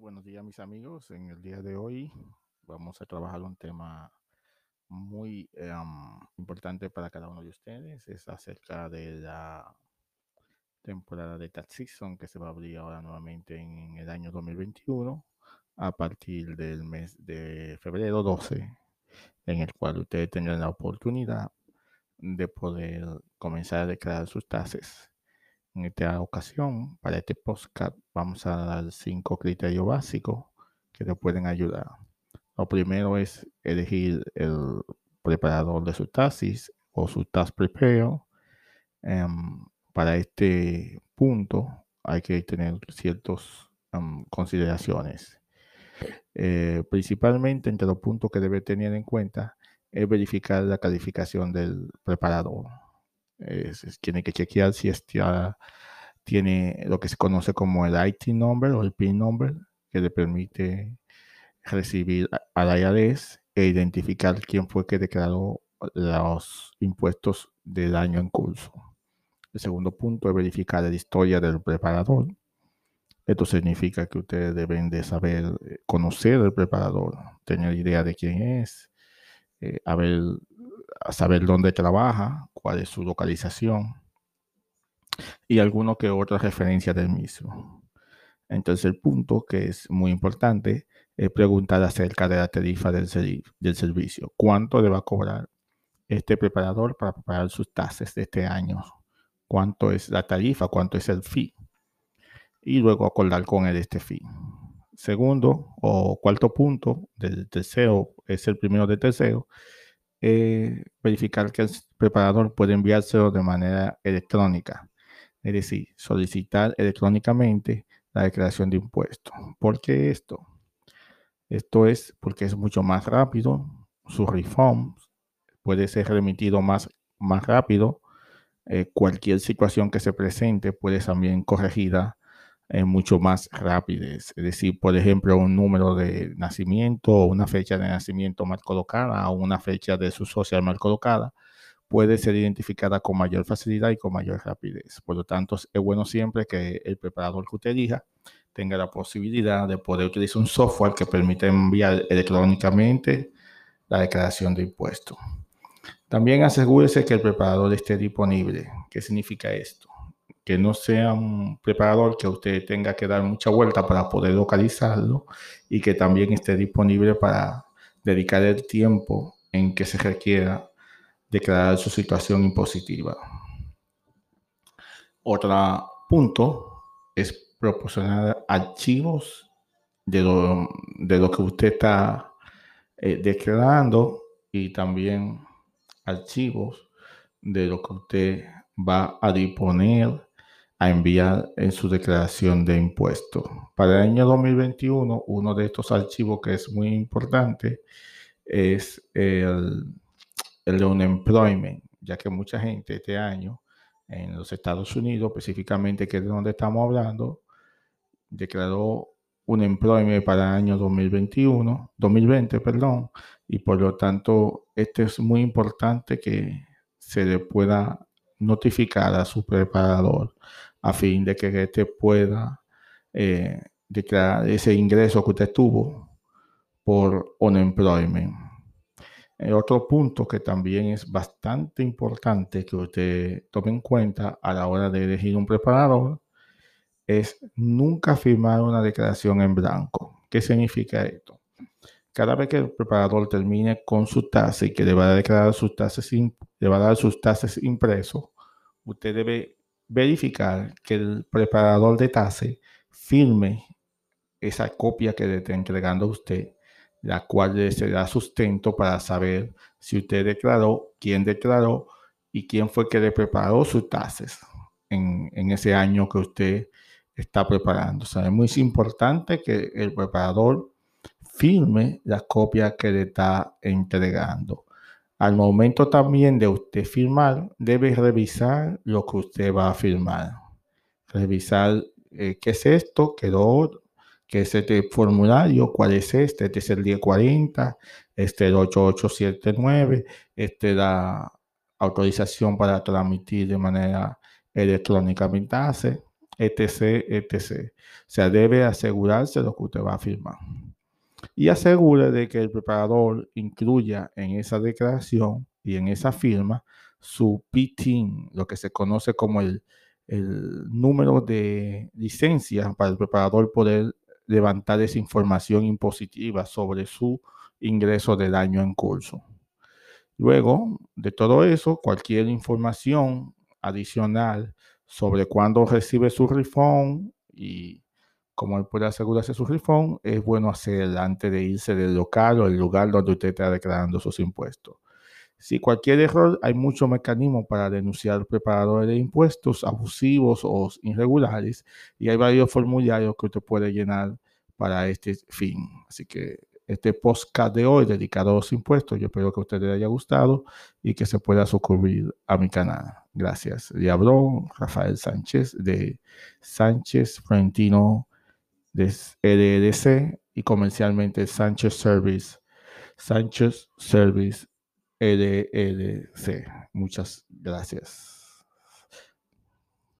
Buenos días mis amigos. En el día de hoy vamos a trabajar un tema muy em, importante para cada uno de ustedes. Es acerca de la temporada de tax season que se va a abrir ahora nuevamente en el año 2021 a partir del mes de febrero 12 en el cual ustedes tendrán la oportunidad de poder comenzar a declarar sus tasas en esta ocasión, para este podcast, vamos a dar cinco criterios básicos que te pueden ayudar. Lo primero es elegir el preparador de su taxis o su task prepare. Em, para este punto hay que tener ciertas em, consideraciones. Eh, principalmente entre los puntos que debe tener en cuenta es verificar la calificación del preparador tiene que chequear si tiene lo que se conoce como el IT number o el PIN number que le permite recibir al IRS e identificar quién fue que declaró los impuestos del año en curso. El segundo punto es verificar la historia del preparador. Esto significa que ustedes deben de saber, eh, conocer el preparador, tener idea de quién es, eh, saber dónde trabaja, cuál es su localización y alguno que otra referencia del mismo. Entonces el punto que es muy importante es preguntar acerca de la tarifa del, del servicio. ¿Cuánto le va a cobrar este preparador para preparar sus tasas de este año? ¿Cuánto es la tarifa? ¿Cuánto es el fee? Y luego acordar con él este fee. Segundo o cuarto punto del tercero, es el primero del tercero, eh, verificar que el preparador puede enviárselo de manera electrónica, es decir, solicitar electrónicamente la declaración de impuestos. ¿Por qué esto? Esto es porque es mucho más rápido, su reform puede ser remitido más, más rápido, eh, cualquier situación que se presente puede también corregida eh, mucho más rápidas. Es decir, por ejemplo, un número de nacimiento una fecha de nacimiento mal colocada o una fecha de su social mal colocada puede ser identificada con mayor facilidad y con mayor rapidez. Por lo tanto, es bueno siempre que el preparador que usted elija tenga la posibilidad de poder utilizar un software que permita enviar electrónicamente la declaración de impuestos. También asegúrese que el preparador esté disponible. ¿Qué significa esto? Que no sea un preparador que usted tenga que dar mucha vuelta para poder localizarlo y que también esté disponible para dedicar el tiempo en que se requiera declarar su situación impositiva. Otro punto es proporcionar archivos de lo, de lo que usted está eh, declarando y también archivos de lo que usted va a disponer a enviar en su declaración de impuestos. Para el año 2021, uno de estos archivos que es muy importante es el, el de un employment, ya que mucha gente este año en los Estados Unidos, específicamente que es de donde estamos hablando, declaró un employment para el año 2021, 2020, perdón, y por lo tanto, este es muy importante que se le pueda notificar a su preparador a fin de que éste pueda eh, declarar ese ingreso que usted tuvo por unemployment. El otro punto que también es bastante importante que usted tome en cuenta a la hora de elegir un preparador es nunca firmar una declaración en blanco. ¿Qué significa esto? Cada vez que el preparador termine con su tasa y que le va a declarar sus tasas, le va a dar sus tasas impresos, usted debe verificar que el preparador de TASE firme esa copia que le está entregando a usted, la cual le será sustento para saber si usted declaró, quién declaró y quién fue que le preparó sus tases en, ese año que usted está preparando. Es muy importante que el preparador firme la copia que le está entregando. Al momento también de usted firmar, debe revisar lo que usted va a firmar. Revisar eh, qué es esto, qué lo qué es este formulario, cuál es este, este es el 1040, este es el 8879, este es la autorización para transmitir de manera electrónica hace etc., etc. O sea, debe asegurarse lo que usted va a firmar. Y asegure de que el preparador incluya en esa declaración y en esa firma su PITIN, lo que se conoce como el, el número de licencia para el preparador poder levantar esa información impositiva sobre su ingreso del año en curso. Luego de todo eso, cualquier información adicional sobre cuándo recibe su refund y cómo él puede asegurarse su refund, es bueno hacer antes de irse del local o el lugar donde usted está declarando sus impuestos. Si cualquier error, hay muchos mecanismos para denunciar preparadores de impuestos abusivos o irregulares y hay varios formularios que usted puede llenar para este fin. Así que este podcast de hoy dedicado a los impuestos, yo espero que a ustedes les haya gustado y que se pueda suscribir a mi canal. Gracias. Le Rafael Sánchez de Sánchez Florentino de LLC y comercialmente Sánchez Service. Sánchez Service LLC. Muchas gracias.